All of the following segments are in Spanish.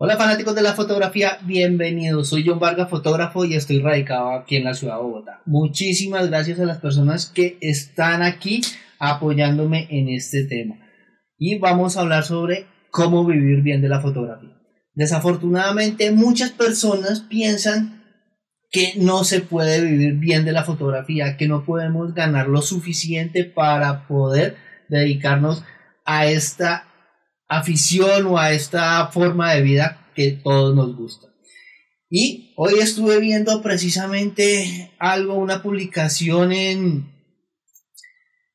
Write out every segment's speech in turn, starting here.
Hola fanáticos de la fotografía, bienvenidos. Soy John Vargas, fotógrafo y estoy radicado aquí en la ciudad de Bogotá. Muchísimas gracias a las personas que están aquí apoyándome en este tema. Y vamos a hablar sobre cómo vivir bien de la fotografía. Desafortunadamente muchas personas piensan que no se puede vivir bien de la fotografía, que no podemos ganar lo suficiente para poder dedicarnos a esta afición o a esta forma de vida que todos nos gusta. Y hoy estuve viendo precisamente algo, una publicación en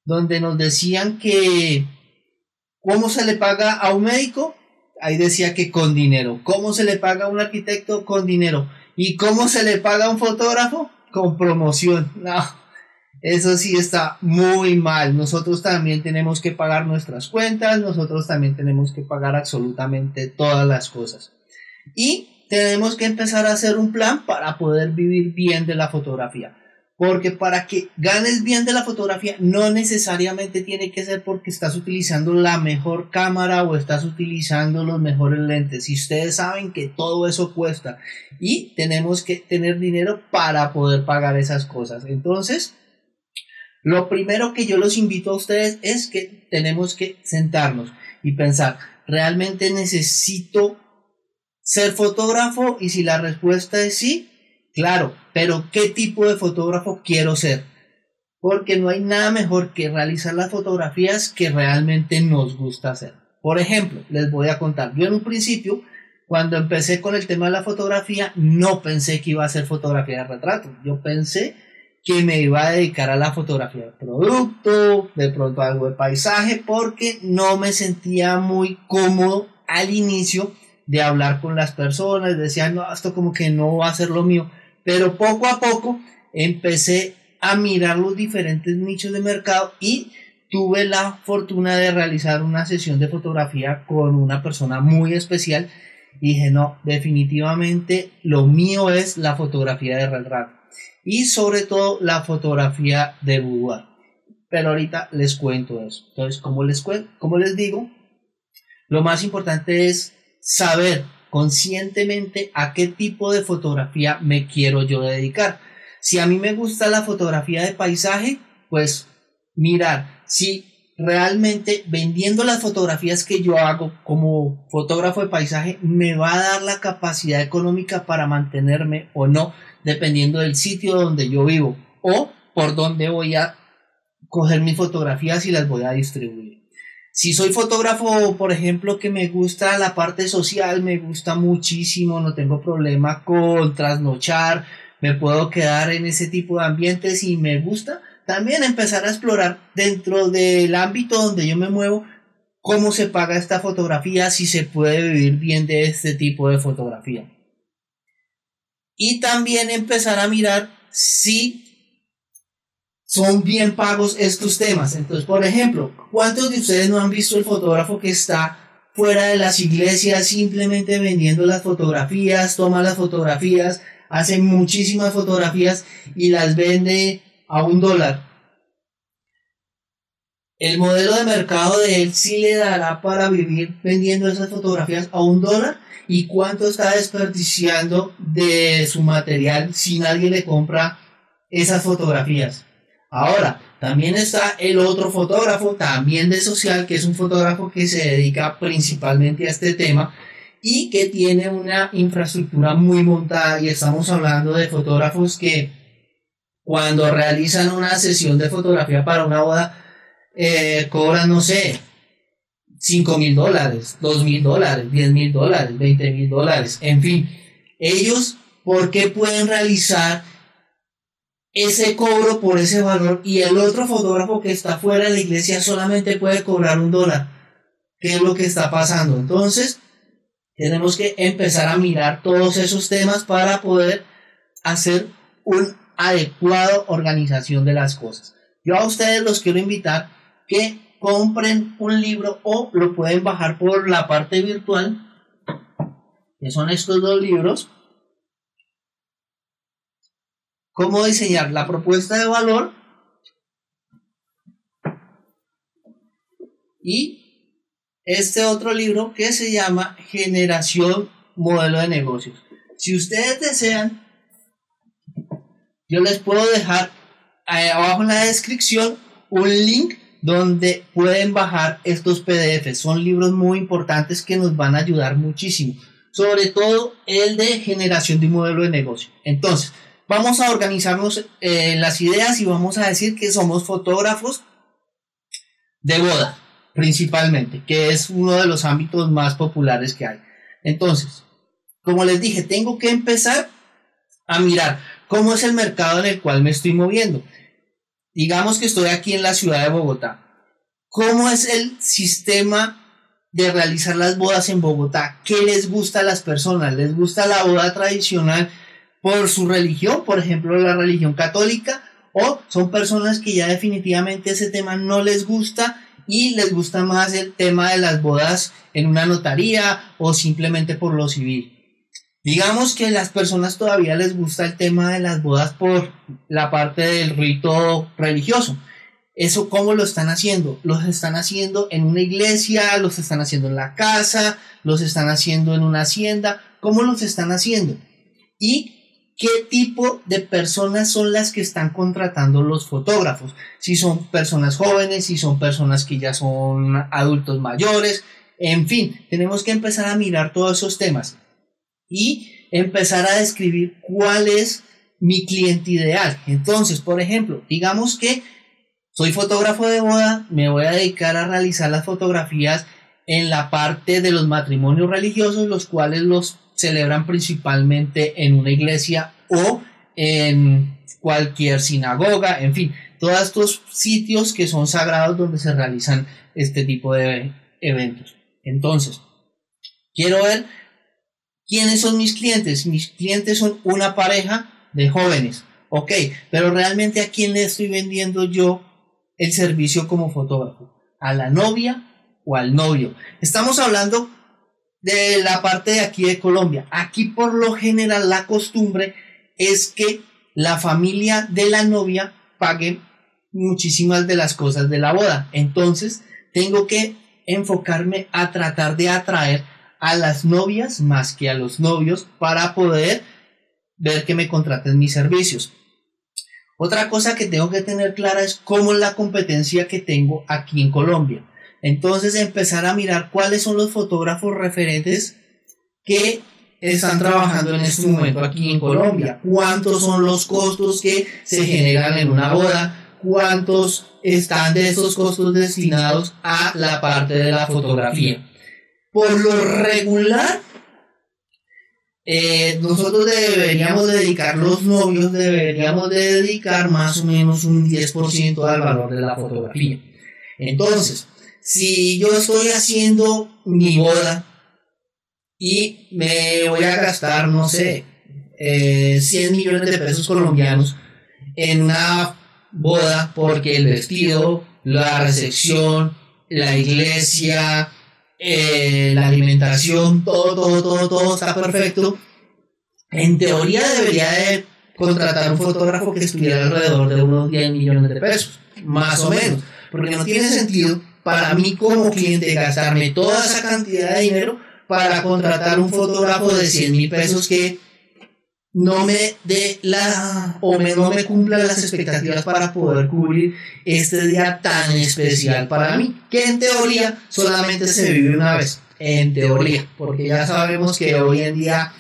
donde nos decían que cómo se le paga a un médico, ahí decía que con dinero, cómo se le paga a un arquitecto con dinero y cómo se le paga a un fotógrafo con promoción. No, eso sí está muy mal. Nosotros también tenemos que pagar nuestras cuentas, nosotros también tenemos que pagar absolutamente todas las cosas. Y tenemos que empezar a hacer un plan para poder vivir bien de la fotografía. Porque para que ganes bien de la fotografía no necesariamente tiene que ser porque estás utilizando la mejor cámara o estás utilizando los mejores lentes. Y ustedes saben que todo eso cuesta y tenemos que tener dinero para poder pagar esas cosas. Entonces, lo primero que yo los invito a ustedes es que tenemos que sentarnos y pensar, ¿realmente necesito ser fotógrafo? Y si la respuesta es sí, claro, pero ¿qué tipo de fotógrafo quiero ser? Porque no hay nada mejor que realizar las fotografías que realmente nos gusta hacer. Por ejemplo, les voy a contar, yo en un principio, cuando empecé con el tema de la fotografía, no pensé que iba a ser fotografía de retrato. Yo pensé que me iba a dedicar a la fotografía de producto, de pronto algo de paisaje, porque no me sentía muy cómodo al inicio de hablar con las personas, decía, no, esto como que no va a ser lo mío, pero poco a poco empecé a mirar los diferentes nichos de mercado y tuve la fortuna de realizar una sesión de fotografía con una persona muy especial. Y dije, no, definitivamente lo mío es la fotografía de retrato y sobre todo la fotografía de boudoir. Pero ahorita les cuento eso. Entonces, como les, como les digo, lo más importante es saber conscientemente a qué tipo de fotografía me quiero yo dedicar. Si a mí me gusta la fotografía de paisaje, pues mirar si realmente vendiendo las fotografías que yo hago como fotógrafo de paisaje me va a dar la capacidad económica para mantenerme o no dependiendo del sitio donde yo vivo o por donde voy a coger mis fotografías y las voy a distribuir. Si soy fotógrafo, por ejemplo, que me gusta la parte social, me gusta muchísimo, no tengo problema con trasnochar, me puedo quedar en ese tipo de ambientes y me gusta, también empezar a explorar dentro del ámbito donde yo me muevo cómo se paga esta fotografía, si se puede vivir bien de este tipo de fotografía y también empezar a mirar si son bien pagos estos temas. Entonces, por ejemplo, ¿cuántos de ustedes no han visto el fotógrafo que está fuera de las iglesias simplemente vendiendo las fotografías, toma las fotografías, hace muchísimas fotografías y las vende a un dólar? El modelo de mercado de él sí le dará para vivir vendiendo esas fotografías a un dólar y cuánto está desperdiciando de su material si nadie le compra esas fotografías. Ahora, también está el otro fotógrafo, también de social, que es un fotógrafo que se dedica principalmente a este tema y que tiene una infraestructura muy montada y estamos hablando de fotógrafos que cuando realizan una sesión de fotografía para una boda eh, cobran, no sé, 5 mil dólares, 2 mil dólares, 10 mil dólares, 20 mil dólares, en fin. Ellos, ¿por qué pueden realizar ese cobro por ese valor y el otro fotógrafo que está fuera de la iglesia solamente puede cobrar un dólar? ¿Qué es lo que está pasando? Entonces, tenemos que empezar a mirar todos esos temas para poder hacer una adecuada organización de las cosas. Yo a ustedes los quiero invitar que compren un libro o lo pueden bajar por la parte virtual, que son estos dos libros. Cómo diseñar la propuesta de valor y este otro libro que se llama Generación modelo de negocios. Si ustedes desean, yo les puedo dejar abajo en la descripción un link donde pueden bajar estos PDFs. Son libros muy importantes que nos van a ayudar muchísimo. Sobre todo el de generación de un modelo de negocio. Entonces, vamos a organizarnos en las ideas y vamos a decir que somos fotógrafos de boda, principalmente, que es uno de los ámbitos más populares que hay. Entonces, como les dije, tengo que empezar a mirar cómo es el mercado en el cual me estoy moviendo. Digamos que estoy aquí en la ciudad de Bogotá. ¿Cómo es el sistema de realizar las bodas en Bogotá? ¿Qué les gusta a las personas? ¿Les gusta la boda tradicional por su religión, por ejemplo la religión católica? ¿O son personas que ya definitivamente ese tema no les gusta y les gusta más el tema de las bodas en una notaría o simplemente por lo civil? Digamos que las personas todavía les gusta el tema de las bodas por la parte del rito religioso. ¿Eso cómo lo están haciendo? Los están haciendo en una iglesia, los están haciendo en la casa, los están haciendo en una hacienda. ¿Cómo los están haciendo? ¿Y qué tipo de personas son las que están contratando los fotógrafos? Si son personas jóvenes, si son personas que ya son adultos mayores, en fin, tenemos que empezar a mirar todos esos temas y empezar a describir cuál es mi cliente ideal. Entonces, por ejemplo, digamos que soy fotógrafo de boda, me voy a dedicar a realizar las fotografías en la parte de los matrimonios religiosos, los cuales los celebran principalmente en una iglesia o en cualquier sinagoga, en fin, todos estos sitios que son sagrados donde se realizan este tipo de eventos. Entonces, quiero ver ¿Quiénes son mis clientes? Mis clientes son una pareja de jóvenes. Ok, pero realmente a quién le estoy vendiendo yo el servicio como fotógrafo? ¿A la novia o al novio? Estamos hablando de la parte de aquí de Colombia. Aquí por lo general la costumbre es que la familia de la novia pague muchísimas de las cosas de la boda. Entonces tengo que enfocarme a tratar de atraer a las novias más que a los novios para poder ver que me contraten mis servicios. Otra cosa que tengo que tener clara es cómo es la competencia que tengo aquí en Colombia. Entonces empezar a mirar cuáles son los fotógrafos referentes que están trabajando en este momento aquí en Colombia. Cuántos son los costos que se generan en una boda. Cuántos están de esos costos destinados a la parte de la fotografía por lo regular, eh, nosotros deberíamos dedicar, los novios deberíamos dedicar más o menos un 10% al valor de la fotografía. Entonces, si yo estoy haciendo mi boda y me voy a gastar, no sé, 100 eh, millones de pesos colombianos en una boda porque el vestido, la recepción, la iglesia, eh, la alimentación, todo, todo, todo, todo está perfecto. En teoría debería de contratar un fotógrafo que estuviera alrededor de unos 10 millones de pesos, más o menos, porque no tiene sentido para mí como cliente gastarme toda esa cantidad de dinero para contratar un fotógrafo de 100 mil pesos que no me dé la o me, no me cumpla las expectativas para poder cubrir este día tan especial para mí, que en teoría solamente se vive una vez, en teoría, porque ya sabemos que hoy en día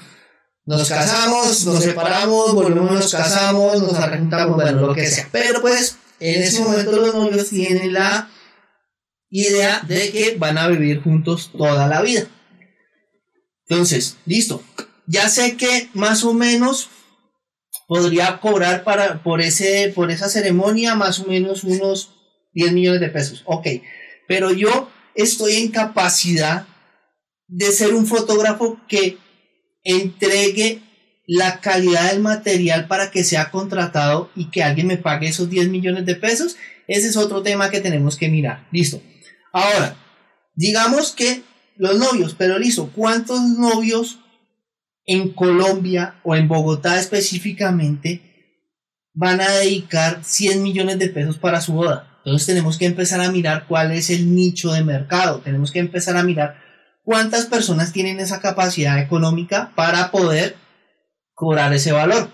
nos casamos, nos separamos, volvemos, nos casamos, nos arrendamos, bueno, lo que sea, pero pues en ese momento los novios tienen la idea de que van a vivir juntos toda la vida. Entonces, listo, ya sé que más o menos podría cobrar para, por, ese, por esa ceremonia más o menos unos 10 millones de pesos. Ok, pero yo estoy en capacidad de ser un fotógrafo que entregue la calidad del material para que sea contratado y que alguien me pague esos 10 millones de pesos. Ese es otro tema que tenemos que mirar. Listo. Ahora, digamos que los novios, pero listo, ¿cuántos novios en Colombia o en Bogotá específicamente van a dedicar 100 millones de pesos para su boda. Entonces tenemos que empezar a mirar cuál es el nicho de mercado, tenemos que empezar a mirar cuántas personas tienen esa capacidad económica para poder cobrar ese valor.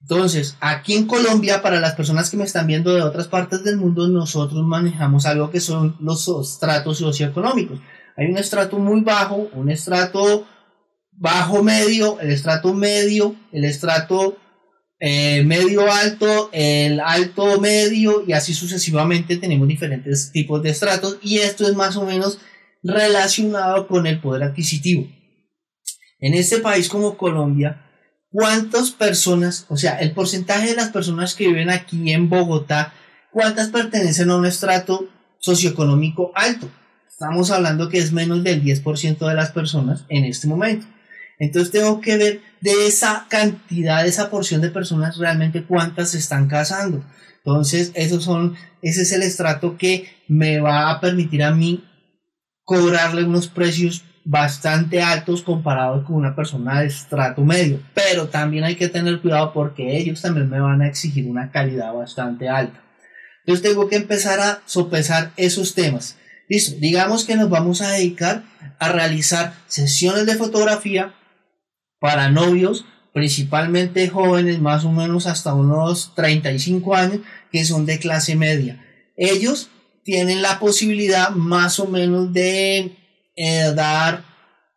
Entonces, aquí en Colombia, para las personas que me están viendo de otras partes del mundo, nosotros manejamos algo que son los estratos socioeconómicos. Hay un estrato muy bajo, un estrato bajo medio, el estrato medio, el estrato eh, medio alto, el alto medio y así sucesivamente tenemos diferentes tipos de estratos y esto es más o menos relacionado con el poder adquisitivo. En este país como Colombia, ¿cuántas personas, o sea, el porcentaje de las personas que viven aquí en Bogotá, cuántas pertenecen a un estrato socioeconómico alto? Estamos hablando que es menos del 10% de las personas en este momento. Entonces tengo que ver de esa cantidad, de esa porción de personas realmente cuántas se están casando. Entonces, esos son, ese es el estrato que me va a permitir a mí cobrarle unos precios bastante altos comparados con una persona de estrato medio. Pero también hay que tener cuidado porque ellos también me van a exigir una calidad bastante alta. Entonces tengo que empezar a sopesar esos temas. Listo, digamos que nos vamos a dedicar a realizar sesiones de fotografía para novios, principalmente jóvenes, más o menos hasta unos 35 años, que son de clase media. Ellos tienen la posibilidad más o menos de eh, dar,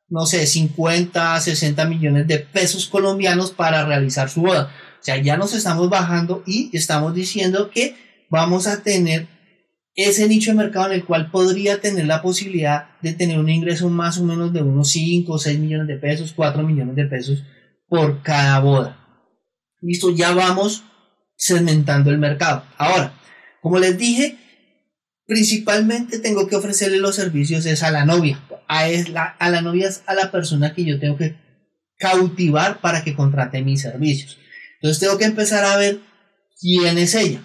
no sé, 50, 60 millones de pesos colombianos para realizar su boda. O sea, ya nos estamos bajando y estamos diciendo que vamos a tener ese nicho de mercado en el cual podría tener la posibilidad de tener un ingreso más o menos de unos 5 o 6 millones de pesos, 4 millones de pesos por cada boda. Listo, ya vamos segmentando el mercado. Ahora, como les dije, principalmente tengo que ofrecerle los servicios es a la novia. A, la, a la novia es a la persona que yo tengo que cautivar para que contrate mis servicios. Entonces tengo que empezar a ver quién es ella.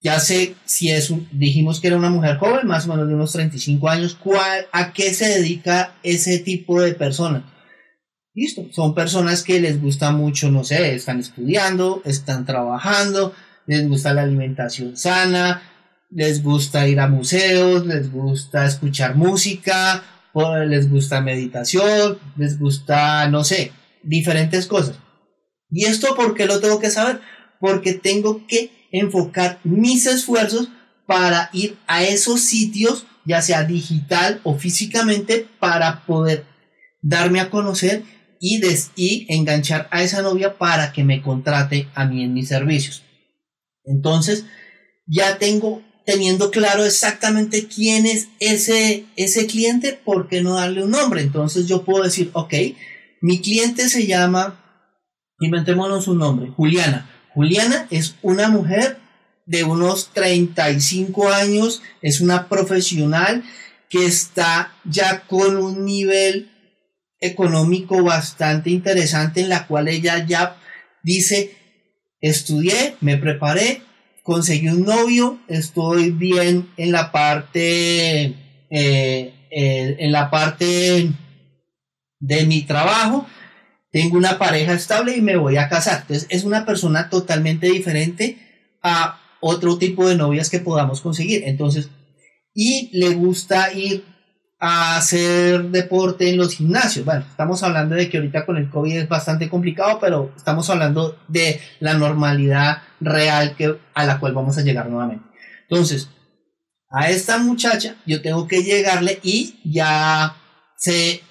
Ya sé si es un, dijimos que era una mujer joven, más o menos de unos 35 años, ¿cuál, ¿a qué se dedica ese tipo de persona? Listo, son personas que les gusta mucho, no sé, están estudiando, están trabajando, les gusta la alimentación sana, les gusta ir a museos, les gusta escuchar música, les gusta meditación, les gusta, no sé, diferentes cosas. ¿Y esto por qué lo tengo que saber? Porque tengo que enfocar mis esfuerzos para ir a esos sitios, ya sea digital o físicamente, para poder darme a conocer y, y enganchar a esa novia para que me contrate a mí en mis servicios. Entonces, ya tengo teniendo claro exactamente quién es ese, ese cliente, ¿por qué no darle un nombre? Entonces yo puedo decir, ok, mi cliente se llama, inventémonos un nombre, Juliana. Juliana es una mujer de unos 35 años, es una profesional que está ya con un nivel económico bastante interesante en la cual ella ya dice, estudié, me preparé, conseguí un novio, estoy bien en la parte, eh, eh, en la parte de mi trabajo, tengo una pareja estable y me voy a casar. Entonces es una persona totalmente diferente a otro tipo de novias que podamos conseguir. Entonces, y le gusta ir a hacer deporte en los gimnasios. Bueno, estamos hablando de que ahorita con el COVID es bastante complicado, pero estamos hablando de la normalidad real que, a la cual vamos a llegar nuevamente. Entonces, a esta muchacha yo tengo que llegarle y ya se,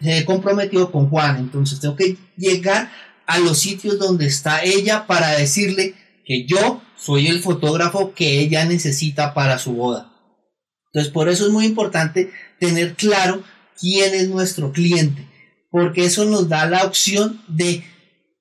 se comprometió con Juan. Entonces, tengo que llegar a los sitios donde está ella para decirle que yo soy el fotógrafo que ella necesita para su boda. Entonces, por eso es muy importante tener claro quién es nuestro cliente, porque eso nos da la opción de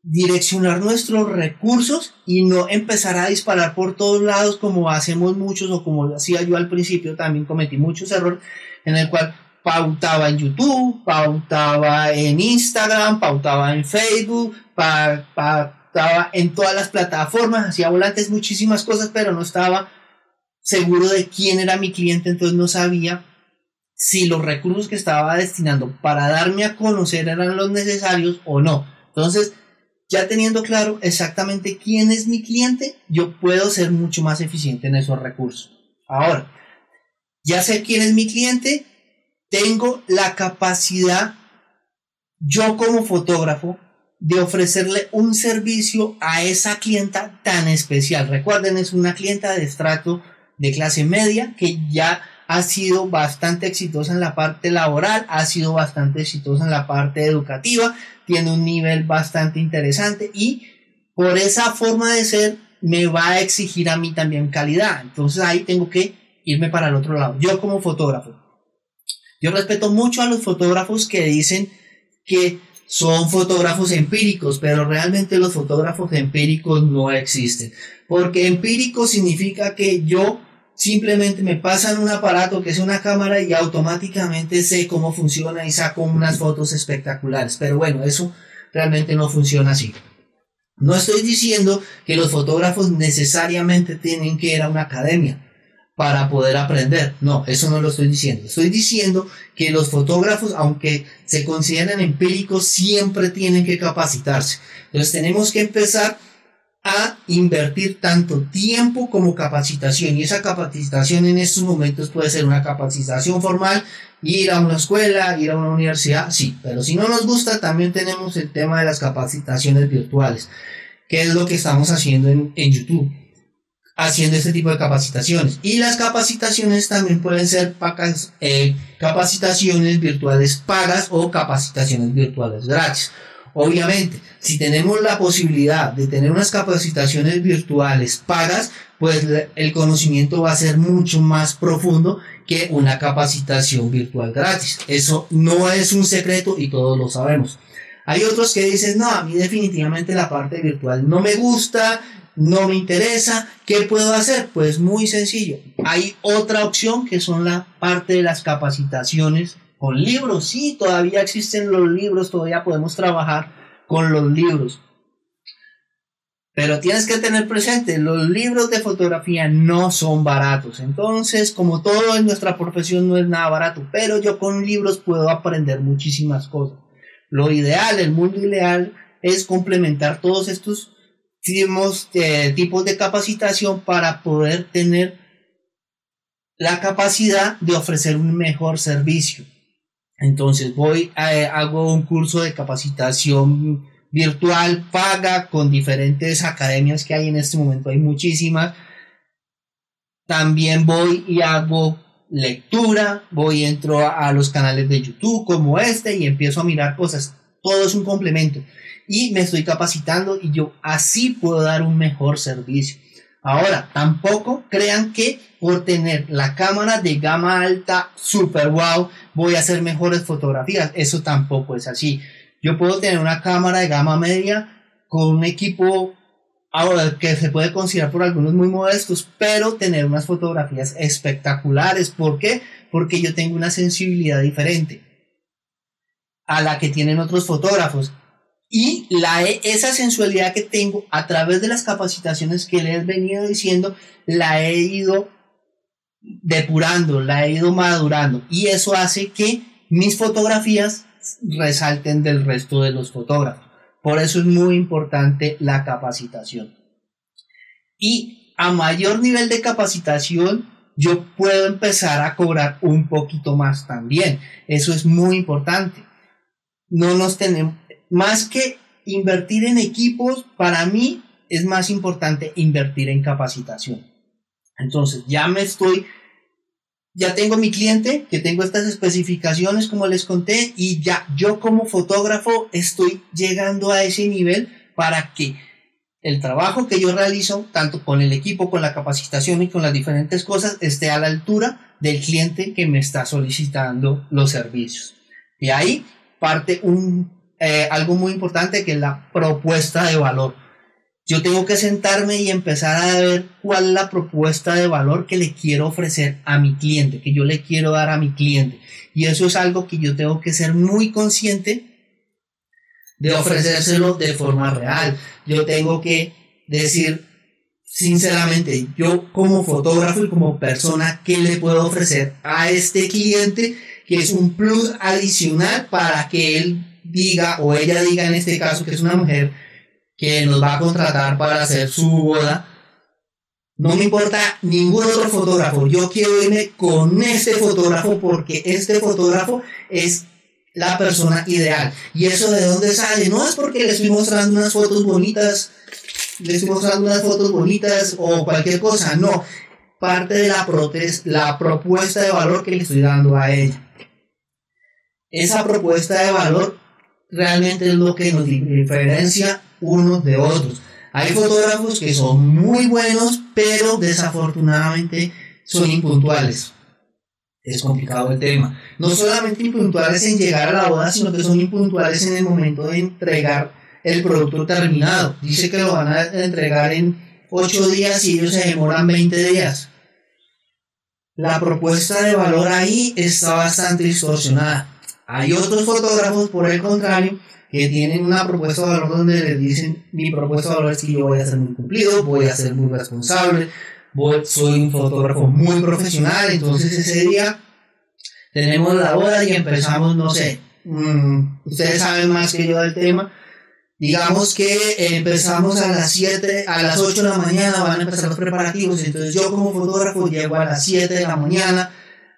direccionar nuestros recursos y no empezar a disparar por todos lados como hacemos muchos o como hacía yo al principio, también cometí muchos errores en el cual pautaba en YouTube, pautaba en Instagram, pautaba en Facebook, pautaba en todas las plataformas, hacía volantes, muchísimas cosas, pero no estaba seguro de quién era mi cliente, entonces no sabía si los recursos que estaba destinando para darme a conocer eran los necesarios o no. Entonces, ya teniendo claro exactamente quién es mi cliente, yo puedo ser mucho más eficiente en esos recursos. Ahora, ya sé quién es mi cliente, tengo la capacidad, yo como fotógrafo, de ofrecerle un servicio a esa clienta tan especial. Recuerden, es una clienta de estrato de clase media que ya ha sido bastante exitosa en la parte laboral, ha sido bastante exitosa en la parte educativa, tiene un nivel bastante interesante y por esa forma de ser me va a exigir a mí también calidad. Entonces ahí tengo que irme para el otro lado. Yo como fotógrafo, yo respeto mucho a los fotógrafos que dicen que son fotógrafos empíricos, pero realmente los fotógrafos empíricos no existen. Porque empírico significa que yo simplemente me pasan un aparato que es una cámara y automáticamente sé cómo funciona y saco unas fotos espectaculares. Pero bueno, eso realmente no funciona así. No estoy diciendo que los fotógrafos necesariamente tienen que ir a una academia para poder aprender. No, eso no lo estoy diciendo. Estoy diciendo que los fotógrafos, aunque se consideran empíricos, siempre tienen que capacitarse. Entonces tenemos que empezar a invertir tanto tiempo como capacitación. Y esa capacitación en estos momentos puede ser una capacitación formal, ir a una escuela, ir a una universidad, sí. Pero si no nos gusta, también tenemos el tema de las capacitaciones virtuales, que es lo que estamos haciendo en, en YouTube haciendo este tipo de capacitaciones. Y las capacitaciones también pueden ser eh, capacitaciones virtuales pagas o capacitaciones virtuales gratis. Obviamente, si tenemos la posibilidad de tener unas capacitaciones virtuales pagas, pues el conocimiento va a ser mucho más profundo que una capacitación virtual gratis. Eso no es un secreto y todos lo sabemos. Hay otros que dicen, no, a mí definitivamente la parte virtual no me gusta, no me interesa, ¿qué puedo hacer? Pues muy sencillo. Hay otra opción que son la parte de las capacitaciones con libros. Sí, todavía existen los libros, todavía podemos trabajar con los libros. Pero tienes que tener presente, los libros de fotografía no son baratos. Entonces, como todo en nuestra profesión no es nada barato, pero yo con libros puedo aprender muchísimas cosas. Lo ideal, el mundo ideal es complementar todos estos eh, tipos de capacitación para poder tener la capacidad de ofrecer un mejor servicio. Entonces voy a, eh, hago un curso de capacitación virtual paga con diferentes academias que hay en este momento, hay muchísimas. También voy y hago lectura, voy entro a los canales de YouTube como este y empiezo a mirar cosas. Todo es un complemento y me estoy capacitando y yo así puedo dar un mejor servicio. Ahora, tampoco crean que por tener la cámara de gama alta super wow voy a hacer mejores fotografías. Eso tampoco es así. Yo puedo tener una cámara de gama media con un equipo ahora que se puede considerar por algunos muy modestos, pero tener unas fotografías espectaculares. ¿Por qué? Porque yo tengo una sensibilidad diferente a la que tienen otros fotógrafos. Y la, esa sensualidad que tengo a través de las capacitaciones que les he venido diciendo, la he ido depurando, la he ido madurando. Y eso hace que mis fotografías resalten del resto de los fotógrafos. Por eso es muy importante la capacitación. Y a mayor nivel de capacitación, yo puedo empezar a cobrar un poquito más también. Eso es muy importante. No nos tenemos, más que invertir en equipos, para mí es más importante invertir en capacitación. Entonces, ya me estoy, ya tengo mi cliente, que tengo estas especificaciones como les conté, y ya yo como fotógrafo estoy llegando a ese nivel para que el trabajo que yo realizo, tanto con el equipo, con la capacitación y con las diferentes cosas, esté a la altura del cliente que me está solicitando los servicios. Y ahí parte un eh, algo muy importante que es la propuesta de valor. Yo tengo que sentarme y empezar a ver cuál es la propuesta de valor que le quiero ofrecer a mi cliente, que yo le quiero dar a mi cliente. Y eso es algo que yo tengo que ser muy consciente de ofrecérselo de forma real. Yo tengo que decir sinceramente, yo como fotógrafo y como persona, ¿qué le puedo ofrecer a este cliente que es un plus adicional para que él diga o ella diga en este caso que es una mujer que nos va a contratar para hacer su boda, No me importa ningún otro fotógrafo. Yo quiero irme con este fotógrafo porque este fotógrafo es la persona ideal. ¿Y eso de dónde sale? No es porque le estoy mostrando unas fotos bonitas, le estoy mostrando unas fotos bonitas o cualquier cosa. No. Parte de la, la propuesta de valor que le estoy dando a ella. Esa propuesta de valor realmente es lo que nos diferencia unos de otros. Hay fotógrafos que son muy buenos, pero desafortunadamente son impuntuales. Es complicado el tema. No solamente impuntuales en llegar a la boda, sino que son impuntuales en el momento de entregar el producto terminado. Dice que lo van a entregar en 8 días y ellos se demoran 20 días. La propuesta de valor ahí está bastante distorsionada. Hay otros fotógrafos, por el contrario, que tienen una propuesta de valor donde les dicen, mi propuesta de valor es que yo voy a ser muy cumplido, voy a ser muy responsable, soy un fotógrafo muy profesional, entonces ese día tenemos la boda y empezamos, no sé, mm, ustedes saben más que yo del tema, digamos que empezamos a las 7, a las 8 de la mañana van a empezar los preparativos, entonces yo como fotógrafo llego a las 7 de la mañana,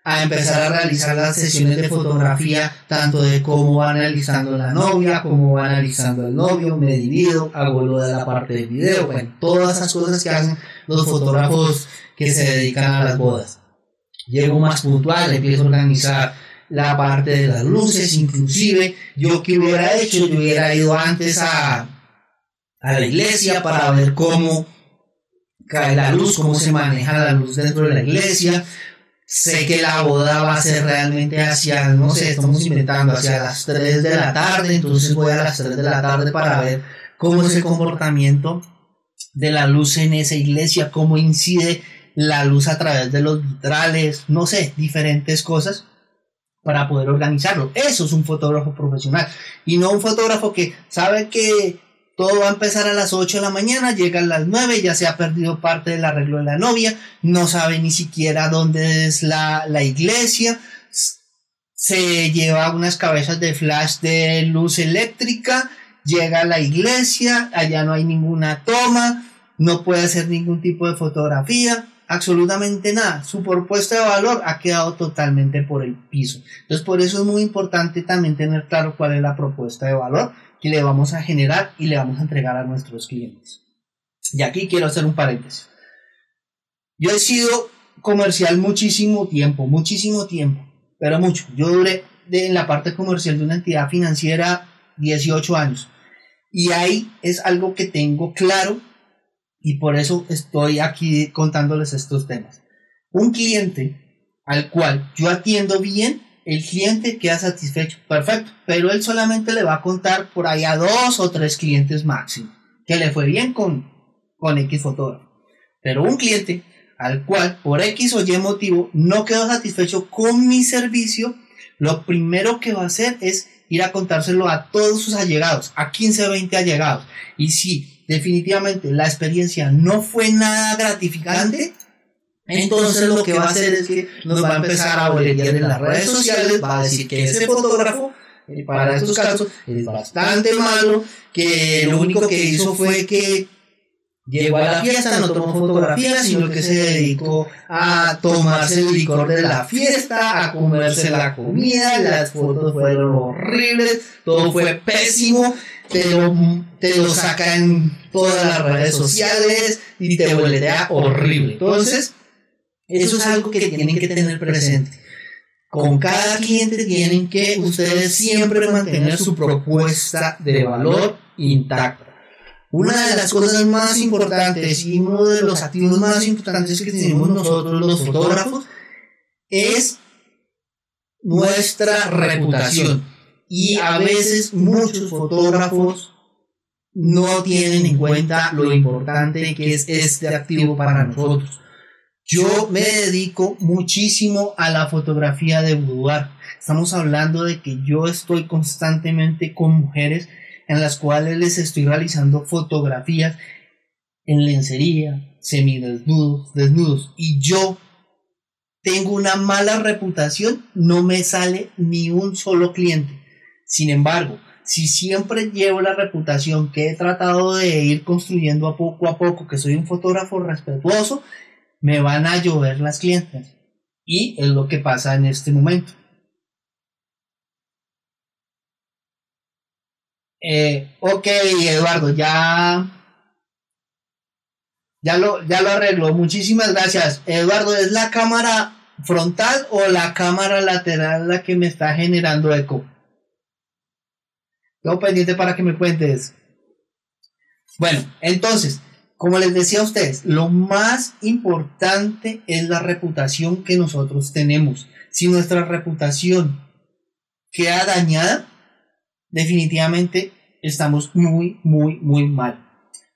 a empezar a realizar las sesiones de fotografía, tanto de cómo va analizando la novia, cómo va analizando el novio, me divido, hago lo de la parte del video, bueno, todas esas cosas que hacen los fotógrafos que se dedican a las bodas. Llego más puntual, empiezo a organizar la parte de las luces, inclusive yo que hubiera hecho, yo hubiera ido antes a, a la iglesia para ver cómo cae la luz, cómo se maneja la luz dentro de la iglesia, sé que la boda va a ser realmente hacia, no sé, estamos inventando, hacia las 3 de la tarde, entonces voy a las 3 de la tarde para ver cómo es el comportamiento de la luz en esa iglesia, cómo incide la luz a través de los vitrales, no sé, diferentes cosas para poder organizarlo. Eso es un fotógrafo profesional y no un fotógrafo que sabe que todo va a empezar a las 8 de la mañana, llegan las 9, ya se ha perdido parte del arreglo de la novia, no sabe ni siquiera dónde es la, la iglesia, se lleva unas cabezas de flash de luz eléctrica, llega a la iglesia, allá no hay ninguna toma, no puede hacer ningún tipo de fotografía, absolutamente nada. Su propuesta de valor ha quedado totalmente por el piso. Entonces, por eso es muy importante también tener claro cuál es la propuesta de valor que le vamos a generar y le vamos a entregar a nuestros clientes. Y aquí quiero hacer un paréntesis. Yo he sido comercial muchísimo tiempo, muchísimo tiempo, pero mucho. Yo duré en la parte comercial de una entidad financiera 18 años. Y ahí es algo que tengo claro y por eso estoy aquí contándoles estos temas. Un cliente al cual yo atiendo bien el cliente queda satisfecho, perfecto, pero él solamente le va a contar por ahí a dos o tres clientes máximo, que le fue bien con, con X fotógrafo. Pero un cliente al cual por X o Y motivo no quedó satisfecho con mi servicio, lo primero que va a hacer es ir a contárselo a todos sus allegados, a 15 o 20 allegados. Y si definitivamente la experiencia no fue nada gratificante, entonces lo que va a hacer es que nos va a empezar a boletear en las redes sociales, va a decir que ese fotógrafo, eh, para estos casos, es bastante malo, que lo único que hizo fue que llegó a la fiesta, no tomó fotografías, sino que se dedicó a tomarse el licor de la fiesta, a comerse la comida, las fotos fueron horribles, todo fue pésimo, te lo, te lo saca en todas las redes sociales y te boletea horrible. Entonces, eso es algo que tienen que tener presente. Con cada cliente tienen que ustedes siempre mantener su propuesta de valor intacta. Una de las cosas más importantes y uno de los activos más importantes que tenemos nosotros los fotógrafos es nuestra reputación. Y a veces muchos fotógrafos no tienen en cuenta lo importante que es este activo para nosotros. Yo me dedico muchísimo a la fotografía de boudoir. Estamos hablando de que yo estoy constantemente con mujeres en las cuales les estoy realizando fotografías en lencería, semidesnudos, desnudos. Y yo tengo una mala reputación, no me sale ni un solo cliente. Sin embargo, si siempre llevo la reputación que he tratado de ir construyendo a poco a poco, que soy un fotógrafo respetuoso, me van a llover las clientes. Y es lo que pasa en este momento. Eh, ok, Eduardo, ya, ya, lo, ya lo arreglo. Muchísimas gracias. Eduardo, ¿es la cámara frontal o la cámara lateral la que me está generando eco? Quedo pendiente para que me cuentes. Bueno, entonces, como les decía a ustedes, lo más importante es la reputación que nosotros tenemos. Si nuestra reputación queda dañada, definitivamente estamos muy, muy, muy mal.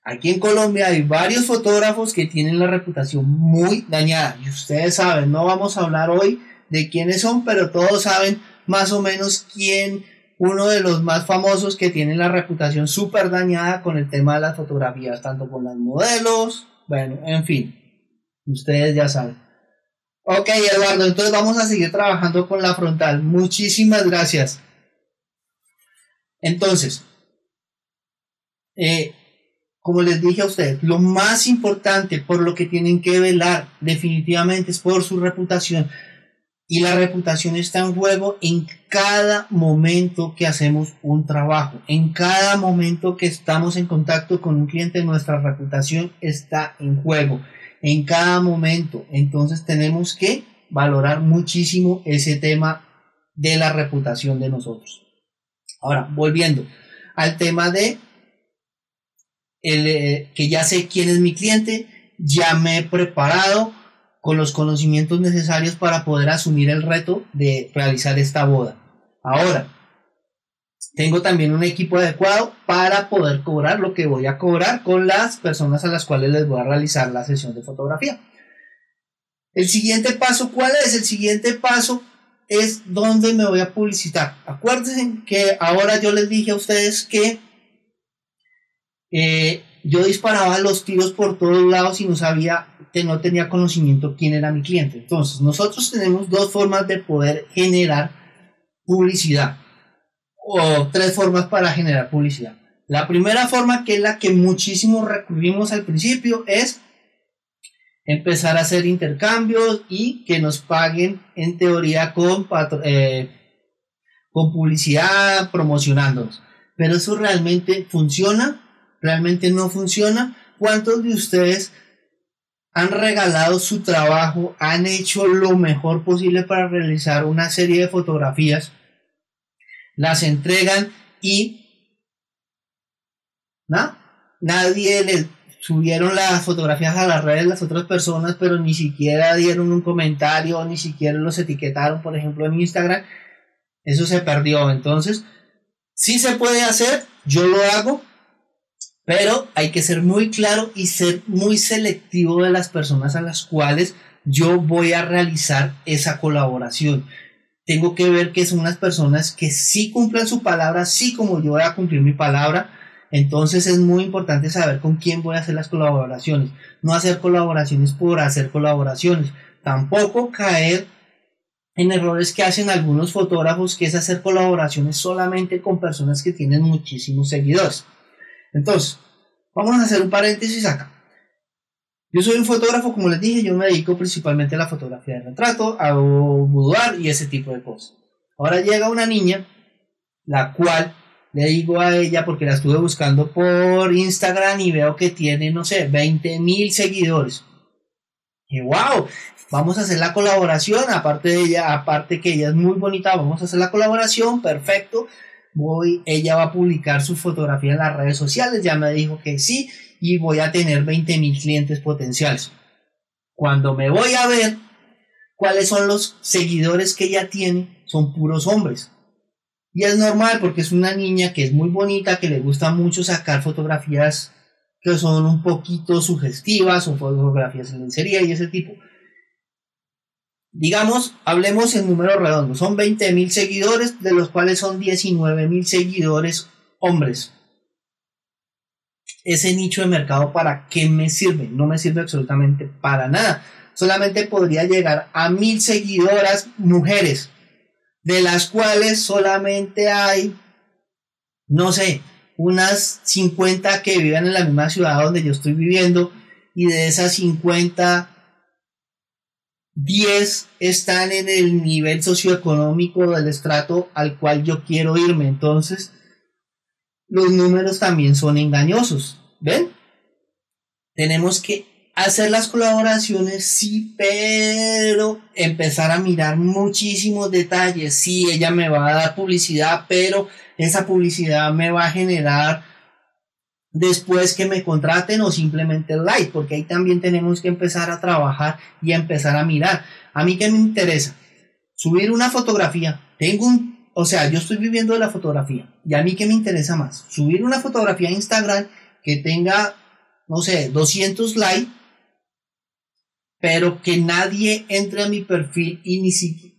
Aquí en Colombia hay varios fotógrafos que tienen la reputación muy dañada. Y ustedes saben, no vamos a hablar hoy de quiénes son, pero todos saben más o menos quién, uno de los más famosos que tiene la reputación súper dañada con el tema de las fotografías, tanto con las modelos, bueno, en fin, ustedes ya saben. Ok, Eduardo, entonces vamos a seguir trabajando con la frontal. Muchísimas gracias. Entonces, eh, como les dije a ustedes, lo más importante por lo que tienen que velar definitivamente es por su reputación. Y la reputación está en juego en cada momento que hacemos un trabajo, en cada momento que estamos en contacto con un cliente, nuestra reputación está en juego, en cada momento. Entonces tenemos que valorar muchísimo ese tema de la reputación de nosotros. Ahora, volviendo al tema de el, eh, que ya sé quién es mi cliente, ya me he preparado con los conocimientos necesarios para poder asumir el reto de realizar esta boda. Ahora, tengo también un equipo adecuado para poder cobrar lo que voy a cobrar con las personas a las cuales les voy a realizar la sesión de fotografía. El siguiente paso, ¿cuál es? El siguiente paso es dónde me voy a publicitar. Acuérdense que ahora yo les dije a ustedes que eh, yo disparaba los tiros por todos lados y no sabía, no tenía conocimiento quién era mi cliente. Entonces, nosotros tenemos dos formas de poder generar publicidad o tres formas para generar publicidad. La primera forma, que es la que muchísimo recurrimos al principio, es empezar a hacer intercambios y que nos paguen en teoría con, eh, con publicidad promocionándonos. Pero eso realmente funciona realmente no funciona. ¿Cuántos de ustedes han regalado su trabajo, han hecho lo mejor posible para realizar una serie de fotografías, las entregan y ¿no? nadie le subieron las fotografías a las redes las otras personas, pero ni siquiera dieron un comentario, ni siquiera los etiquetaron, por ejemplo, en Instagram. Eso se perdió. Entonces, sí se puede hacer, yo lo hago, pero hay que ser muy claro y ser muy selectivo de las personas a las cuales yo voy a realizar esa colaboración. Tengo que ver que son unas personas que sí cumplen su palabra, sí como yo voy a cumplir mi palabra. Entonces es muy importante saber con quién voy a hacer las colaboraciones. No hacer colaboraciones por hacer colaboraciones. Tampoco caer en errores que hacen algunos fotógrafos, que es hacer colaboraciones solamente con personas que tienen muchísimos seguidores. Entonces, vamos a hacer un paréntesis acá. Yo soy un fotógrafo, como les dije, yo me dedico principalmente a la fotografía de retrato, a boudoir y ese tipo de cosas. Ahora llega una niña, la cual le digo a ella, porque la estuve buscando por Instagram y veo que tiene, no sé, 20 mil seguidores. Y wow, vamos a hacer la colaboración, aparte de ella, aparte que ella es muy bonita, vamos a hacer la colaboración, perfecto voy, ella va a publicar su fotografía en las redes sociales, ya me dijo que sí, y voy a tener 20 mil clientes potenciales. Cuando me voy a ver cuáles son los seguidores que ella tiene, son puros hombres. Y es normal porque es una niña que es muy bonita, que le gusta mucho sacar fotografías que son un poquito sugestivas o fotografías en lencería y ese tipo digamos, hablemos en números redondos, son 20 mil seguidores, de los cuales son 19 mil seguidores hombres. Ese nicho de mercado, ¿para qué me sirve? No me sirve absolutamente para nada. Solamente podría llegar a mil seguidoras mujeres, de las cuales solamente hay no sé, unas 50 que viven en la misma ciudad donde yo estoy viviendo y de esas 50, 10 están en el nivel socioeconómico del estrato al cual yo quiero irme. Entonces, los números también son engañosos. ¿Ven? Tenemos que hacer las colaboraciones, sí, pero empezar a mirar muchísimos detalles. Sí, ella me va a dar publicidad, pero esa publicidad me va a generar después que me contraten o simplemente el like, porque ahí también tenemos que empezar a trabajar y empezar a mirar. A mí que me interesa subir una fotografía. Tengo un, o sea, yo estoy viviendo de la fotografía y a mí que me interesa más subir una fotografía a Instagram que tenga, no sé, 200 likes pero que nadie entre a mi perfil y, ni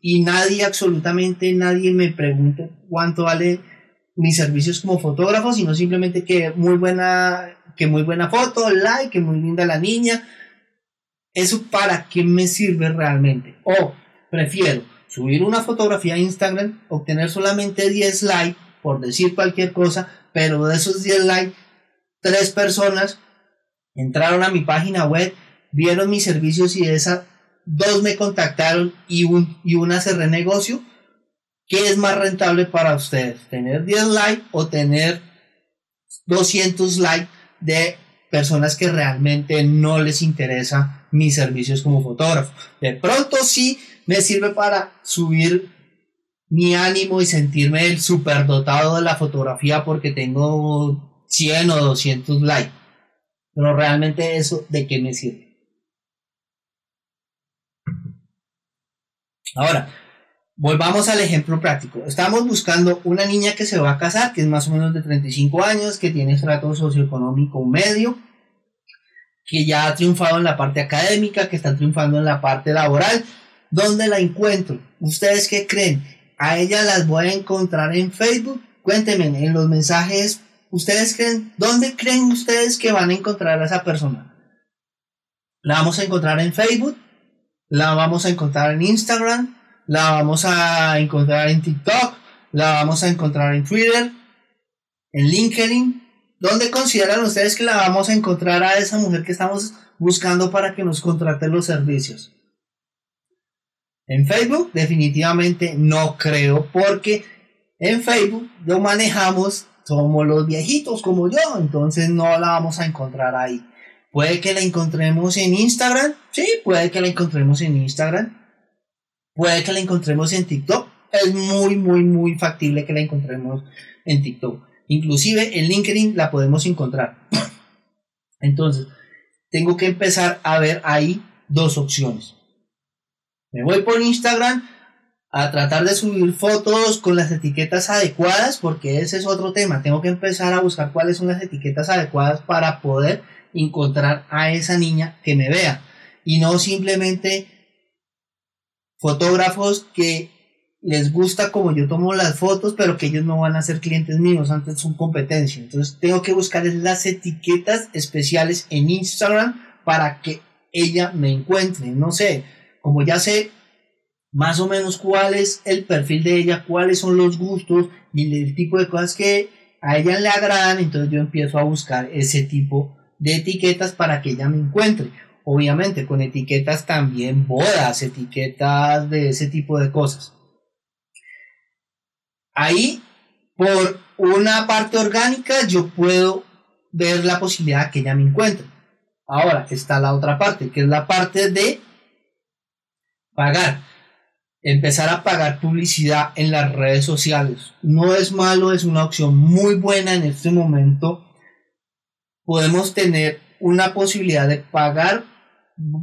y nadie, absolutamente nadie me pregunte cuánto vale mis servicios como fotógrafo, sino simplemente que muy buena, que muy buena foto, like, que muy linda la niña. ¿Eso para qué me sirve realmente? O prefiero subir una fotografía a Instagram, obtener solamente 10 likes, por decir cualquier cosa, pero de esos 10 likes, tres personas entraron a mi página web vieron mis servicios y de esas dos me contactaron y, un, y una cerré negocio. ¿Qué es más rentable para ustedes? ¿Tener 10 likes o tener 200 likes de personas que realmente no les interesa mis servicios como fotógrafo? De pronto sí me sirve para subir mi ánimo y sentirme el superdotado de la fotografía porque tengo 100 o 200 likes. Pero realmente eso de qué me sirve. Ahora, volvamos al ejemplo práctico. Estamos buscando una niña que se va a casar, que es más o menos de 35 años, que tiene estrato socioeconómico medio, que ya ha triunfado en la parte académica, que está triunfando en la parte laboral. ¿Dónde la encuentro? ¿Ustedes qué creen? ¿A ella las voy a encontrar en Facebook? Cuéntenme en los mensajes. ¿Ustedes creen? ¿Dónde creen ustedes que van a encontrar a esa persona? ¿La vamos a encontrar en Facebook? la vamos a encontrar en Instagram, la vamos a encontrar en TikTok, la vamos a encontrar en Twitter, en LinkedIn. ¿Dónde consideran ustedes que la vamos a encontrar a esa mujer que estamos buscando para que nos contrate los servicios? En Facebook definitivamente no creo porque en Facebook lo manejamos, somos los viejitos como yo, entonces no la vamos a encontrar ahí. Puede que la encontremos en Instagram. Sí, puede que la encontremos en Instagram. Puede que la encontremos en TikTok. Es muy, muy, muy factible que la encontremos en TikTok. Inclusive en LinkedIn la podemos encontrar. Entonces, tengo que empezar a ver ahí dos opciones. Me voy por Instagram a tratar de subir fotos con las etiquetas adecuadas, porque ese es otro tema. Tengo que empezar a buscar cuáles son las etiquetas adecuadas para poder encontrar a esa niña que me vea y no simplemente fotógrafos que les gusta como yo tomo las fotos, pero que ellos no van a ser clientes míos, antes son competencia. Entonces tengo que buscar las etiquetas especiales en Instagram para que ella me encuentre. No sé, como ya sé más o menos cuál es el perfil de ella, cuáles son los gustos y el tipo de cosas que a ella le agradan, entonces yo empiezo a buscar ese tipo de etiquetas para que ella me encuentre. Obviamente con etiquetas también bodas, etiquetas de ese tipo de cosas. Ahí, por una parte orgánica, yo puedo ver la posibilidad que ella me encuentre. Ahora está la otra parte, que es la parte de pagar. Empezar a pagar publicidad en las redes sociales. No es malo, es una opción muy buena en este momento podemos tener una posibilidad de pagar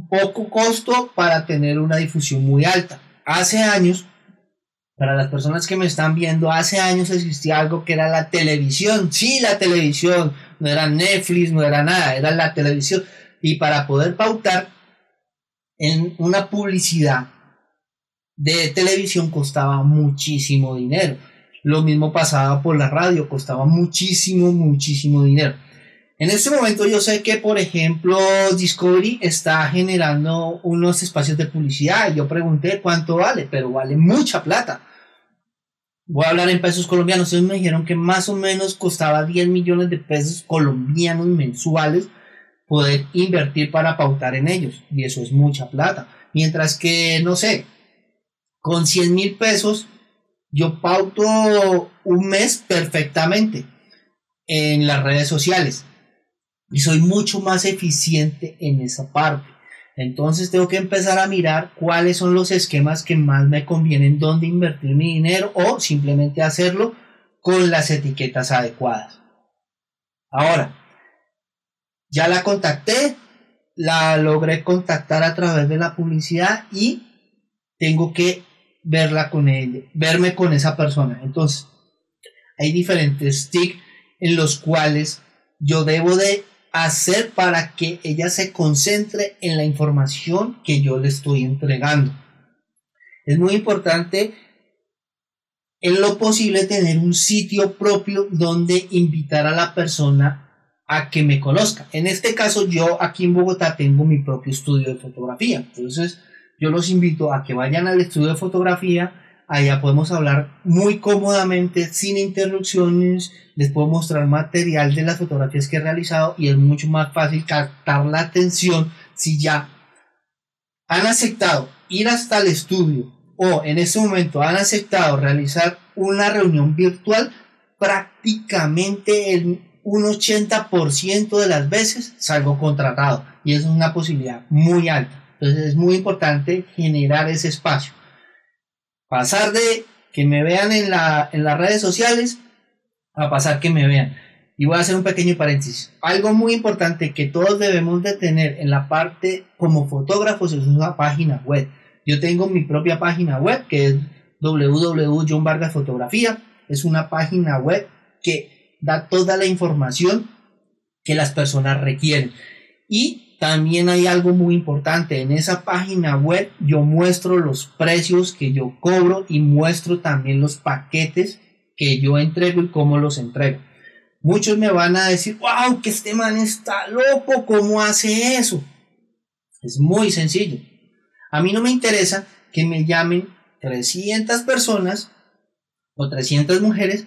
poco costo para tener una difusión muy alta. Hace años, para las personas que me están viendo, hace años existía algo que era la televisión. Sí, la televisión, no era Netflix, no era nada, era la televisión. Y para poder pautar en una publicidad de televisión costaba muchísimo dinero. Lo mismo pasaba por la radio, costaba muchísimo, muchísimo dinero. En este momento yo sé que, por ejemplo, Discovery está generando unos espacios de publicidad. Yo pregunté cuánto vale, pero vale mucha plata. voy a hablar en pesos colombianos, ellos me dijeron que más o menos costaba 10 millones de pesos colombianos mensuales poder invertir para pautar en ellos. Y eso es mucha plata. Mientras que, no sé, con 100 mil pesos yo pauto un mes perfectamente en las redes sociales. Y soy mucho más eficiente en esa parte. Entonces tengo que empezar a mirar cuáles son los esquemas que más me convienen, dónde invertir mi dinero o simplemente hacerlo con las etiquetas adecuadas. Ahora, ya la contacté, la logré contactar a través de la publicidad y tengo que verla con ella, verme con esa persona. Entonces, hay diferentes tics en los cuales yo debo de hacer para que ella se concentre en la información que yo le estoy entregando. Es muy importante en lo posible tener un sitio propio donde invitar a la persona a que me conozca. En este caso yo aquí en Bogotá tengo mi propio estudio de fotografía. Entonces yo los invito a que vayan al estudio de fotografía Allá podemos hablar muy cómodamente, sin interrupciones. Les puedo mostrar material de las fotografías que he realizado y es mucho más fácil captar la atención si ya han aceptado ir hasta el estudio o en ese momento han aceptado realizar una reunión virtual, prácticamente el un 80% de las veces salgo contratado y es una posibilidad muy alta. Entonces es muy importante generar ese espacio. Pasar de que me vean en, la, en las redes sociales a pasar que me vean. Y voy a hacer un pequeño paréntesis. Algo muy importante que todos debemos de tener en la parte como fotógrafos es una página web. Yo tengo mi propia página web que es www.johnvargasfotografía. Es una página web que da toda la información que las personas requieren. Y también hay algo muy importante. En esa página web yo muestro los precios que yo cobro y muestro también los paquetes que yo entrego y cómo los entrego. Muchos me van a decir, wow, que este man está loco, ¿cómo hace eso? Es muy sencillo. A mí no me interesa que me llamen 300 personas o 300 mujeres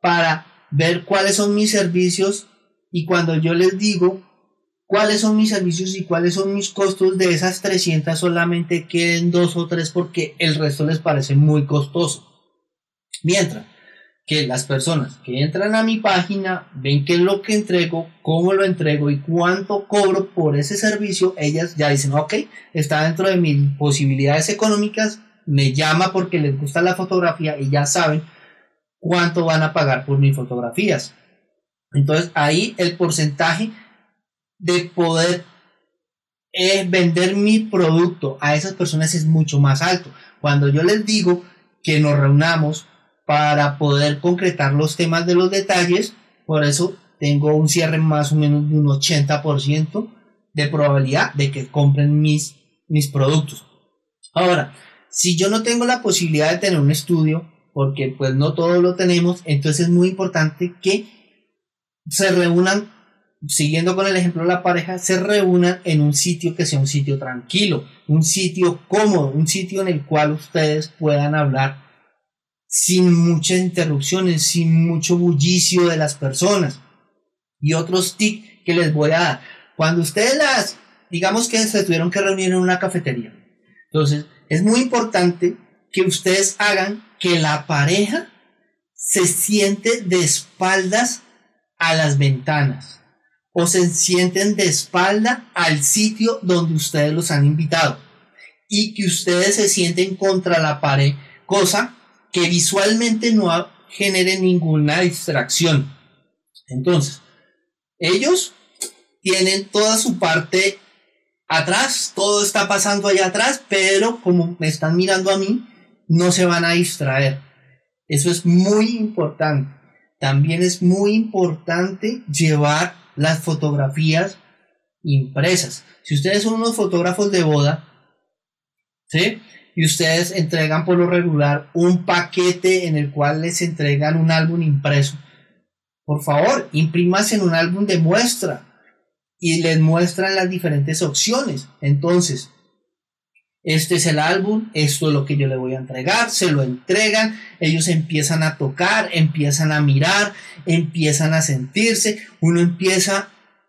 para ver cuáles son mis servicios y cuando yo les digo cuáles son mis servicios y cuáles son mis costos de esas 300 solamente queden dos o tres porque el resto les parece muy costoso. Mientras que las personas que entran a mi página ven qué es lo que entrego, cómo lo entrego y cuánto cobro por ese servicio, ellas ya dicen, ok, está dentro de mis posibilidades económicas, me llama porque les gusta la fotografía y ya saben cuánto van a pagar por mis fotografías. Entonces ahí el porcentaje de poder eh, vender mi producto a esas personas es mucho más alto. Cuando yo les digo que nos reunamos para poder concretar los temas de los detalles, por eso tengo un cierre más o menos de un 80% de probabilidad de que compren mis, mis productos. Ahora, si yo no tengo la posibilidad de tener un estudio, porque pues no todos lo tenemos, entonces es muy importante que se reúnan siguiendo con el ejemplo de la pareja, se reúnan en un sitio que sea un sitio tranquilo, un sitio cómodo, un sitio en el cual ustedes puedan hablar sin muchas interrupciones, sin mucho bullicio de las personas. Y otros tips que les voy a dar. Cuando ustedes las, digamos que se tuvieron que reunir en una cafetería. Entonces, es muy importante que ustedes hagan que la pareja se siente de espaldas a las ventanas o se sienten de espalda al sitio donde ustedes los han invitado y que ustedes se sienten contra la pared, cosa que visualmente no genere ninguna distracción. Entonces, ellos tienen toda su parte atrás, todo está pasando allá atrás, pero como me están mirando a mí, no se van a distraer. Eso es muy importante. También es muy importante llevar las fotografías impresas. Si ustedes son unos fotógrafos de boda, ¿sí? Y ustedes entregan por lo regular un paquete en el cual les entregan un álbum impreso. Por favor, imprimas en un álbum de muestra y les muestran las diferentes opciones. Entonces, este es el álbum, esto es lo que yo le voy a entregar, se lo entregan, ellos empiezan a tocar, empiezan a mirar, empiezan a sentirse, uno empieza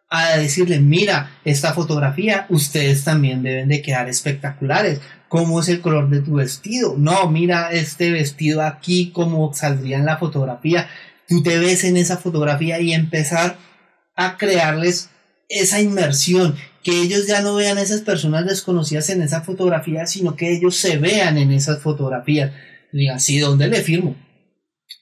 a decirle, mira, esta fotografía, ustedes también deben de quedar espectaculares. ¿Cómo es el color de tu vestido? No, mira este vestido aquí, cómo saldría en la fotografía. Tú te ves en esa fotografía y empezar a crearles esa inmersión, que ellos ya no vean a esas personas desconocidas en esa fotografía, sino que ellos se vean en esas fotografías. Digan, sí, ¿dónde le firmo?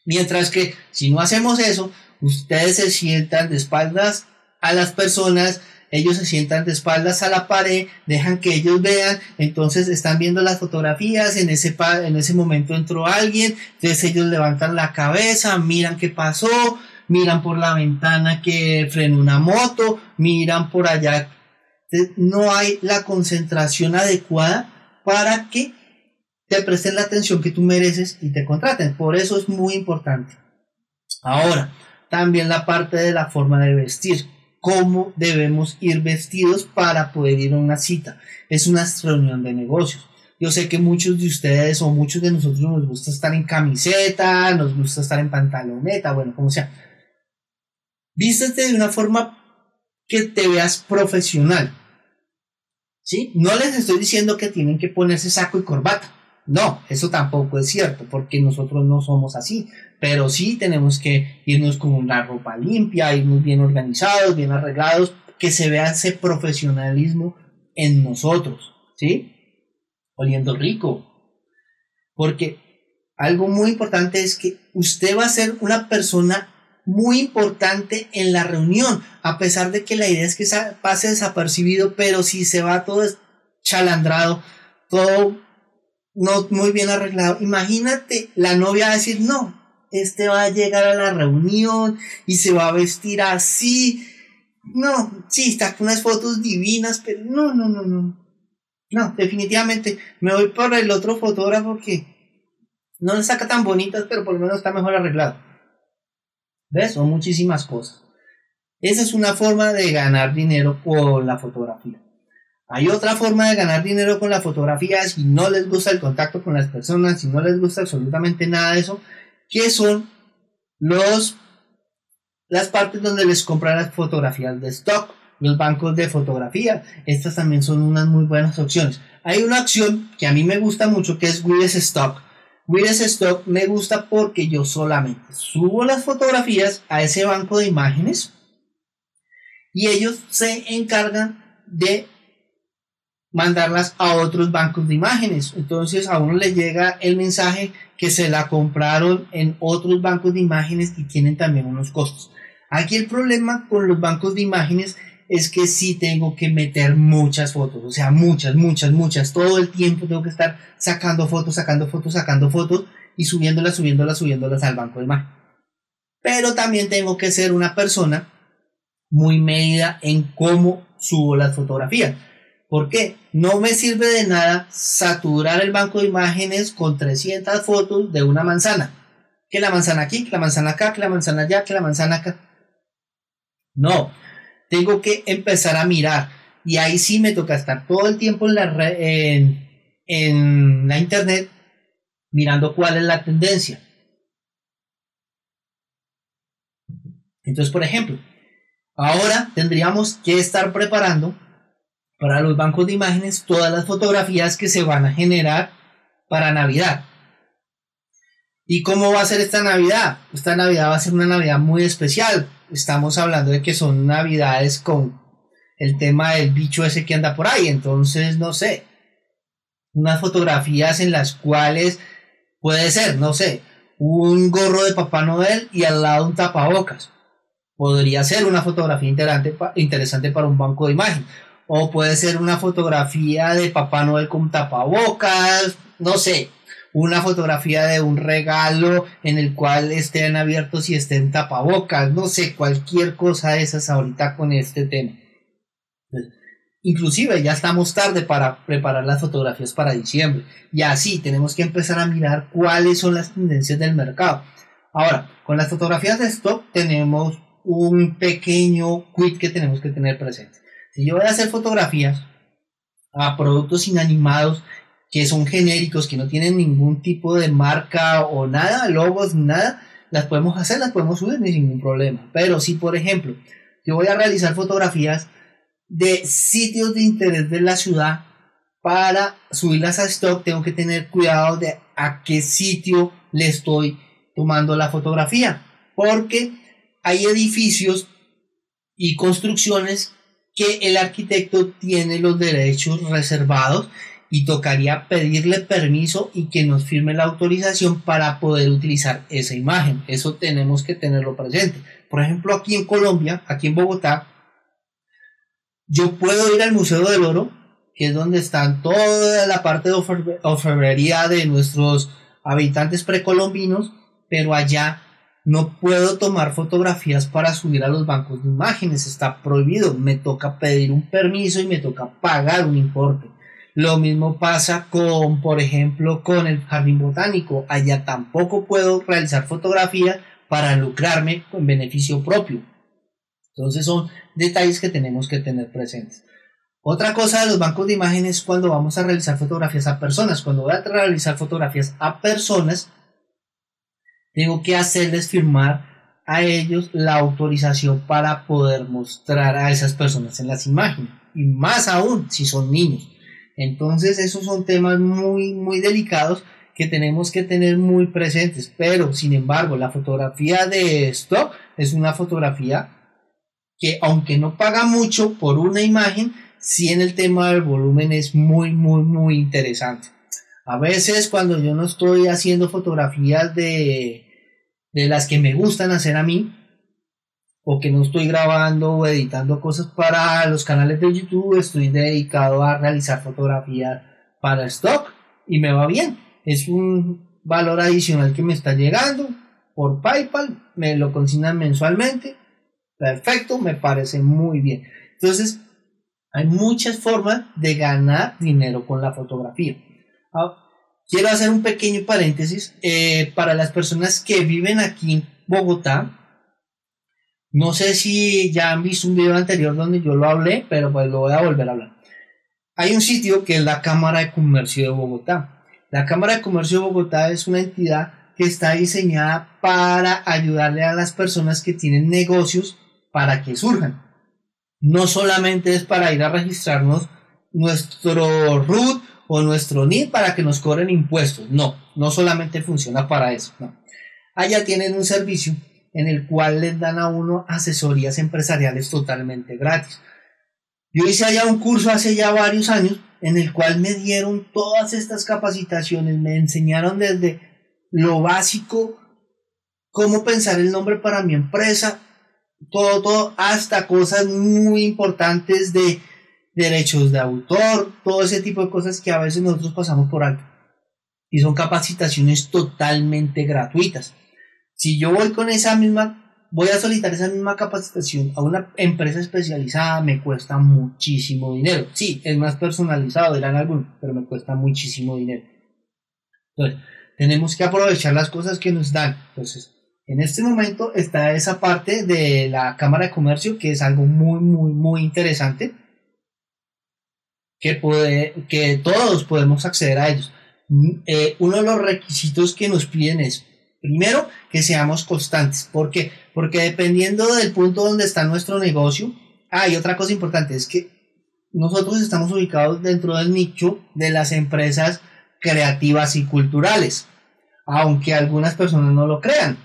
Mientras que si no hacemos eso, ustedes se sientan de espaldas a las personas, ellos se sientan de espaldas a la pared, dejan que ellos vean, entonces están viendo las fotografías, en ese, en ese momento entró alguien, entonces ellos levantan la cabeza, miran qué pasó, miran por la ventana que frenó una moto, miran por allá. No hay la concentración adecuada para que te presten la atención que tú mereces y te contraten. Por eso es muy importante. Ahora, también la parte de la forma de vestir. Cómo debemos ir vestidos para poder ir a una cita. Es una reunión de negocios. Yo sé que muchos de ustedes o muchos de nosotros nos gusta estar en camiseta, nos gusta estar en pantaloneta, bueno, como sea vístete de una forma que te veas profesional. ¿Sí? No les estoy diciendo que tienen que ponerse saco y corbata. No, eso tampoco es cierto, porque nosotros no somos así. Pero sí tenemos que irnos con una ropa limpia, irnos bien organizados, bien arreglados, que se vea ese profesionalismo en nosotros. ¿Sí? Oliendo rico. Porque algo muy importante es que usted va a ser una persona muy importante en la reunión, a pesar de que la idea es que pase desapercibido, pero si se va todo chalandrado, todo no muy bien arreglado, imagínate la novia va a decir, no, este va a llegar a la reunión y se va a vestir así, no, sí, está con unas fotos divinas, pero no, no, no, no, no, definitivamente me voy por el otro fotógrafo que no le saca tan bonitas, pero por lo menos está mejor arreglado. ¿Ves? Son muchísimas cosas. Esa es una forma de ganar dinero con la fotografía. Hay otra forma de ganar dinero con la fotografía si no les gusta el contacto con las personas, si no les gusta absolutamente nada de eso, que son los las partes donde les compran las fotografías de stock, los bancos de fotografía. Estas también son unas muy buenas opciones. Hay una opción que a mí me gusta mucho que es Wides Stock Wides Stock me gusta porque yo solamente subo las fotografías a ese banco de imágenes y ellos se encargan de mandarlas a otros bancos de imágenes. Entonces a uno le llega el mensaje que se la compraron en otros bancos de imágenes y tienen también unos costos. Aquí el problema con los bancos de imágenes es que sí tengo que meter muchas fotos, o sea, muchas, muchas, muchas. Todo el tiempo tengo que estar sacando fotos, sacando fotos, sacando fotos y subiéndolas, subiéndolas, subiéndolas al banco de imagen. Pero también tengo que ser una persona muy medida en cómo subo las fotografías. ¿Por qué? No me sirve de nada saturar el banco de imágenes con 300 fotos de una manzana. Que la manzana aquí, que la manzana acá, que la manzana allá, que la manzana acá. No, tengo que empezar a mirar. Y ahí sí me toca estar todo el tiempo en la, en, la internet mirando cuál es la tendencia. Entonces, por ejemplo, ahora tendríamos que estar preparando para los bancos de imágenes todas las fotografías que se van a generar para Navidad. ¿Y cómo va a ser esta Navidad? Esta Navidad va a ser una Navidad muy especial estamos hablando de que son navidades con el tema del bicho ese que anda por ahí. Entonces, no sé, unas fotografías en las cuales puede ser, no sé, un gorro de Papá Noel y al lado un tapabocas. Podría ser una fotografía interesante para un banco de imagen. O puede ser una fotografía de Papá Noel con tapabocas, no sé, una fotografía de un regalo en el cual estén abiertos y estén tapabocas, no sé, cualquier cosa de esas ahorita con este tema. Inclusive ya estamos tarde para preparar las fotografías para diciembre. Y así tenemos que empezar a mirar cuáles son las tendencias del mercado. Ahora, con las fotografías de stock tenemos un pequeño quit que tenemos que tener presente. Si yo voy a hacer fotografías a productos inanimados que son genéricos, que no tienen ningún tipo de marca o nada, logos, nada, las podemos hacer, las podemos subir sin ningún problema. Pero si, por ejemplo, yo voy a realizar fotografías de sitios de interés de la ciudad para subirlas a stock, tengo que tener cuidado de a qué sitio le estoy tomando la fotografía, porque hay edificios y construcciones que el arquitecto tiene los derechos reservados y tocaría pedirle permiso y que nos firme la autorización para poder utilizar esa imagen. Eso tenemos que tenerlo presente. Por ejemplo, aquí en Colombia, aquí en Bogotá, yo puedo ir al Museo del Oro, que es donde están toda la parte de orfebrería de nuestros habitantes precolombinos, pero allá no puedo tomar fotografías para subir a los bancos de imágenes, está prohibido, me toca pedir un permiso y me toca pagar un importe. Lo mismo pasa con, por ejemplo, con el jardín botánico. Allá tampoco puedo realizar fotografías para lucrarme con beneficio propio. Entonces son detalles que tenemos que tener presentes. Otra cosa de los bancos de imágenes cuando vamos a realizar fotografías a personas. Cuando voy a realizar fotografías a personas, tengo que hacerles firmar a ellos la autorización para poder mostrar a esas personas en las imágenes. Y más aún si son niños. Entonces esos son temas muy, muy delicados que tenemos que tener muy presentes. Pero, sin embargo, la fotografía de stock es una fotografía que, aunque no paga mucho por una imagen, sí en el tema del volumen es muy, muy, muy interesante. A veces cuando yo no estoy haciendo fotografías de, de las que me gustan hacer a mí, o que no estoy grabando o editando cosas para los canales de YouTube, estoy dedicado a realizar fotografías para stock y me va bien. Es un valor adicional que me está llegando por PayPal, me lo consignan mensualmente. Perfecto, me parece muy bien. Entonces, hay muchas formas de ganar dinero con la fotografía. Ah, quiero hacer un pequeño paréntesis eh, para las personas que viven aquí en Bogotá no sé si ya han visto un video anterior donde yo lo hablé, pero pues lo voy a volver a hablar. Hay un sitio que es la Cámara de Comercio de Bogotá. La Cámara de Comercio de Bogotá es una entidad que está diseñada para ayudarle a las personas que tienen negocios para que surjan. No solamente es para ir a registrarnos nuestro RUT o nuestro NID para que nos cobren impuestos. No, no solamente funciona para eso. Allá tienen un servicio en el cual les dan a uno asesorías empresariales totalmente gratis. Yo hice allá un curso hace ya varios años en el cual me dieron todas estas capacitaciones, me enseñaron desde lo básico, cómo pensar el nombre para mi empresa, todo, todo, hasta cosas muy importantes de derechos de autor, todo ese tipo de cosas que a veces nosotros pasamos por alto. Y son capacitaciones totalmente gratuitas. Si yo voy con esa misma, voy a solicitar esa misma capacitación a una empresa especializada, me cuesta muchísimo dinero. Sí, es más personalizado, dirán algunos, pero me cuesta muchísimo dinero. Entonces, tenemos que aprovechar las cosas que nos dan. Entonces, en este momento está esa parte de la Cámara de Comercio, que es algo muy, muy, muy interesante, que, puede, que todos podemos acceder a ellos. Eh, uno de los requisitos que nos piden es Primero, que seamos constantes. ¿Por qué? Porque dependiendo del punto donde está nuestro negocio, hay otra cosa importante, es que nosotros estamos ubicados dentro del nicho de las empresas creativas y culturales, aunque algunas personas no lo crean.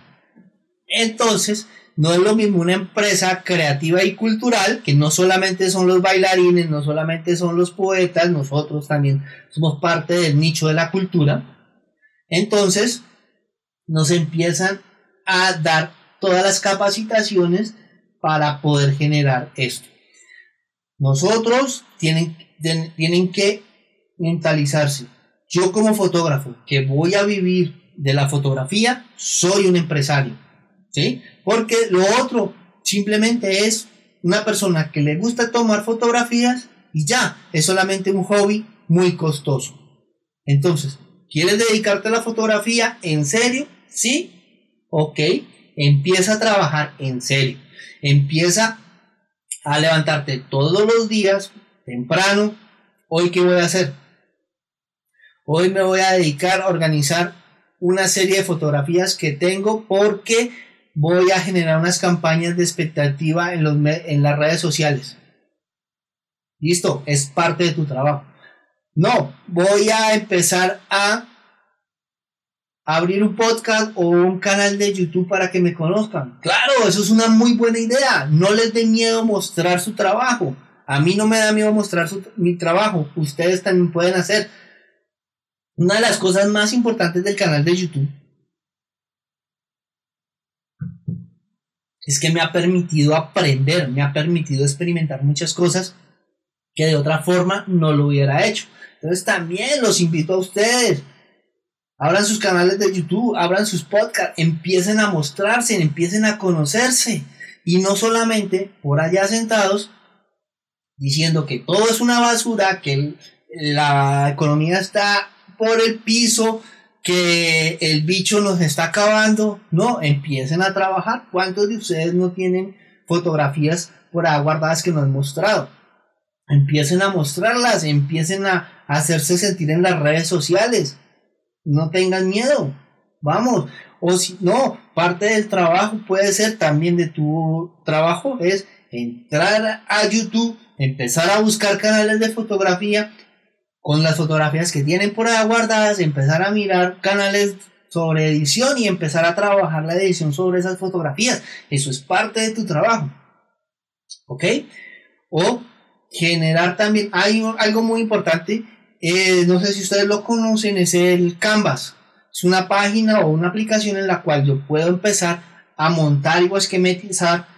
Entonces, no es lo mismo una empresa creativa y cultural, que no solamente son los bailarines, no solamente son los poetas, nosotros también somos parte del nicho de la cultura. Entonces, nos empiezan a dar todas las capacitaciones para poder generar esto. Nosotros tienen, tienen que mentalizarse. Yo como fotógrafo que voy a vivir de la fotografía, soy un empresario. ¿Sí? Porque lo otro simplemente es una persona que le gusta tomar fotografías y ya, es solamente un hobby muy costoso. Entonces, ¿Quieres dedicarte a la fotografía en serio? Sí. Ok. Empieza a trabajar en serio. Empieza a levantarte todos los días temprano. Hoy, ¿qué voy a hacer? Hoy me voy a dedicar a organizar una serie de fotografías que tengo porque voy a generar unas campañas de expectativa en, los, en las redes sociales. Listo, es parte de tu trabajo. No, voy a empezar a abrir un podcast o un canal de YouTube para que me conozcan. Claro, eso es una muy buena idea. No les dé miedo mostrar su trabajo. A mí no me da miedo mostrar mi trabajo. Ustedes también pueden hacer. Una de las cosas más importantes del canal de YouTube es que me ha permitido aprender, me ha permitido experimentar muchas cosas que de otra forma no lo hubiera hecho. Entonces también los invito a ustedes abran sus canales de YouTube, abran sus podcasts, empiecen a mostrarse, empiecen a conocerse. Y no solamente por allá sentados diciendo que todo es una basura, que la economía está por el piso, que el bicho nos está acabando. No, empiecen a trabajar. ¿Cuántos de ustedes no tienen fotografías por ahí guardadas que no han mostrado? Empiecen a mostrarlas, empiecen a hacerse sentir en las redes sociales no tengan miedo, vamos. O si no, parte del trabajo puede ser también de tu trabajo, es entrar a YouTube, empezar a buscar canales de fotografía con las fotografías que tienen por ahí guardadas, empezar a mirar canales sobre edición y empezar a trabajar la edición sobre esas fotografías. Eso es parte de tu trabajo. ¿Ok? O generar también, hay algo muy importante eh, no sé si ustedes lo conocen, es el Canvas. Es una página o una aplicación en la cual yo puedo empezar a montar y esquematizar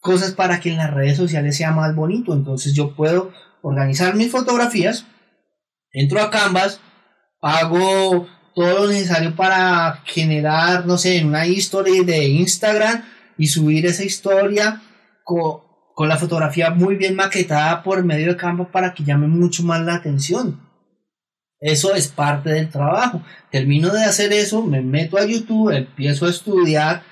cosas para que en las redes sociales sea más bonito. Entonces yo puedo organizar mis fotografías, entro a Canvas, hago todo lo necesario para generar, no sé, una historia de Instagram y subir esa historia con, con la fotografía muy bien maquetada por medio de Canvas para que llame mucho más la atención. Eso es parte del trabajo. Termino de hacer eso, me meto a YouTube, empiezo a estudiar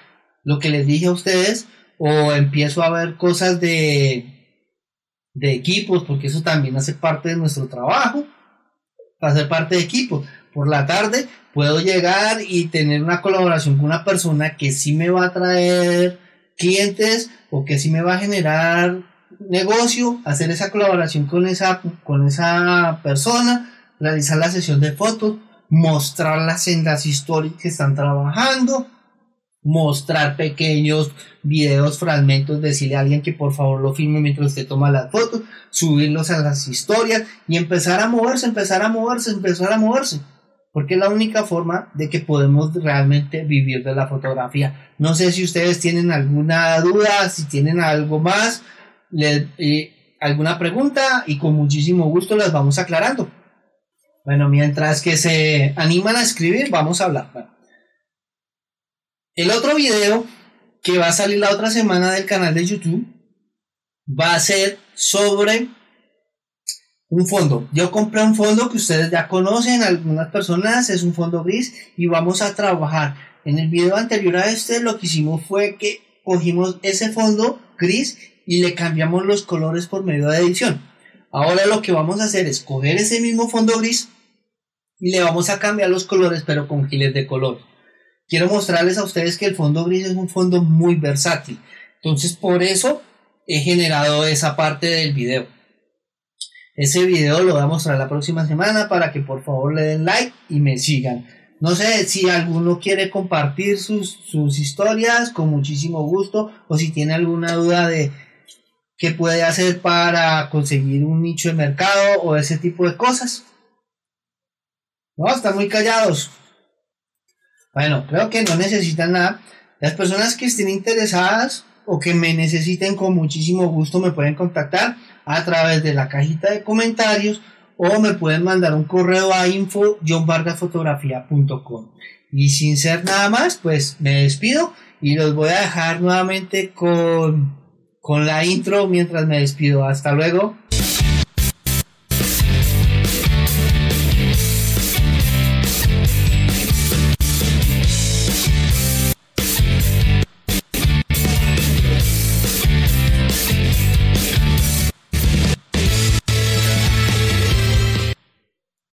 lo que les dije a ustedes o empiezo a ver cosas de, de equipos, porque eso también hace parte de nuestro trabajo, hacer parte de equipos. Por la tarde puedo llegar y tener una colaboración con una persona que sí me va a traer clientes o que sí me va a generar negocio, hacer esa colaboración con esa, con esa persona realizar la sesión de fotos, mostrarlas en las historias que están trabajando, mostrar pequeños videos, fragmentos, decirle a alguien que por favor lo filme mientras usted toma las fotos, subirlos a las historias y empezar a moverse, empezar a moverse, empezar a moverse. Porque es la única forma de que podemos realmente vivir de la fotografía. No sé si ustedes tienen alguna duda, si tienen algo más, eh, alguna pregunta y con muchísimo gusto las vamos aclarando. Bueno, mientras que se animan a escribir, vamos a hablar. El otro video que va a salir la otra semana del canal de YouTube va a ser sobre un fondo. Yo compré un fondo que ustedes ya conocen, algunas personas, es un fondo gris y vamos a trabajar. En el video anterior a este lo que hicimos fue que cogimos ese fondo gris y le cambiamos los colores por medio de edición. Ahora lo que vamos a hacer es coger ese mismo fondo gris y le vamos a cambiar los colores pero con giles de color. Quiero mostrarles a ustedes que el fondo gris es un fondo muy versátil. Entonces por eso he generado esa parte del video. Ese video lo voy a mostrar la próxima semana para que por favor le den like y me sigan. No sé si alguno quiere compartir sus, sus historias con muchísimo gusto o si tiene alguna duda de qué puede hacer para conseguir un nicho de mercado o ese tipo de cosas. No, están muy callados. Bueno, creo que no necesitan nada. Las personas que estén interesadas o que me necesiten con muchísimo gusto me pueden contactar a través de la cajita de comentarios o me pueden mandar un correo a info Y sin ser nada más, pues me despido y los voy a dejar nuevamente con con la intro mientras me despido. Hasta luego.